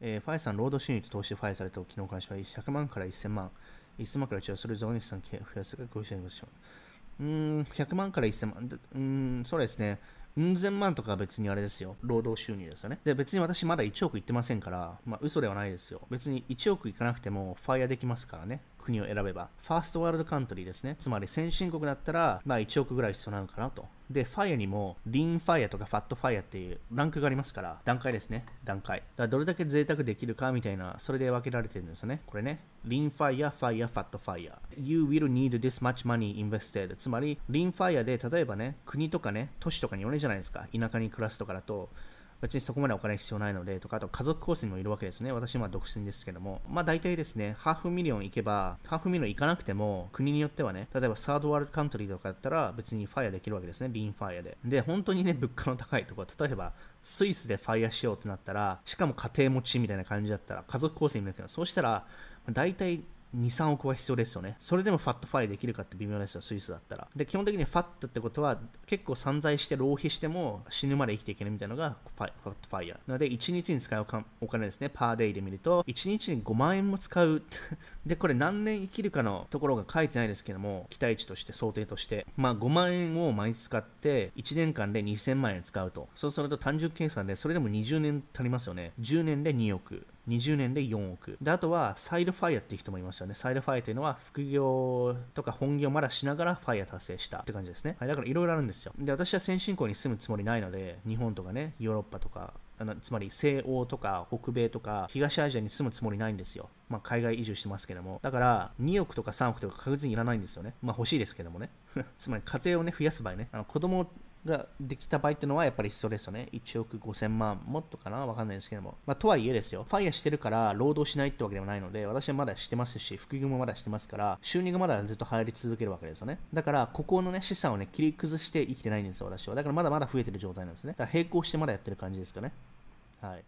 えーファイさん、労働収入と投資でファイされた昨日からしは100万から1000万、1000万から1はそれぞれに資産増やすがご支援しょう。うん、100万から1000万、うん、そうですね。うん千万とか別にあれですよ。労働収入ですよね。で、別に私まだ1億いってませんから、まあ嘘ではないですよ。別に1億いかなくてもファイアできますからね。国を選べば。ファーストワールドカントリーですね。つまり先進国だったら、まあ1億ぐらい必要なのかなと。で、ファイヤーにも、リーンファイヤーとかファットファイヤーっていうランクがありますから、段階ですね。段階。だからどれだけ贅沢できるかみたいな、それで分けられてるんですよね。これね。リーンファイヤー、ファイヤー、ファットファイヤー。You will need this much money invested. つまり、 lean FIRE で、例えばね、国とかね、都市とかによるじゃないですか。田舎に暮らすとかだと、別にそこまでお金必要ないのでとか、あと家族構成にもよるわけですね。私は独身ですけども。まあ大体ですね、 half million いけば、 half million いかなくても、国によってはね、例えば third world country とかだったら別にファイアできるわけですね。 lean FIRE で。で、本当にね、物価の高いところ、例えば、スイスでファイアしようってなったら、しかも家庭持ちみたいな感じだったら、家族構成にもよるけど、そうしたら、大体2、3億は必要ですよね。それでもファットファイできるかって微妙ですよ、スイスだったら。で、基本的にファットってことは、結構散財して浪費しても死ぬまで生きていけるみたいなのがファファットファイヤー。なので、1日に使うお金ですね、 per day で見ると、1日に5万円も使う。で、これ何年生きるかのところが書いてないですけども、期待値として、想定として、まあ5万円を毎日使って、1年間で2000万円使うと。そうすると単純計算で、それでも20年足りますよね。10年で2億。20年で4億。で、あとは、 side FIRE っていう人もいますよね。 side FIRE というのは、副業とか本業まだしながらファイヤー達成したって感じですね。はい、だからいろいろあるんですよ。で、私は先進国に住むつもりないので、日本とかね、ヨーロッパとか、あのつまり西欧とか北米とか東アジアに住むつもりないんですよ。まあ海外移住してますけども。だから2億とか3億とか確実にいらないんですよね。まあ欲しいですけどもね。つまり家庭をね増やす場合ね。あの子供ができた場合っていうのはやっぱり必要ですよね。1億5000万もっとかな？わかんないですけども。まあとはいえですよ。ファイアしてるから労働しないってわけではないので、私はまだしてますし、副業もまだしてますから、収入がまだずっと入り続けるわけですよね。だから、ここのね、資産をね、切り崩して生きてないんですよ、私は。だからまだまだ増えてる状態なんですね。だから並行してまだやってる感じですかね。はい。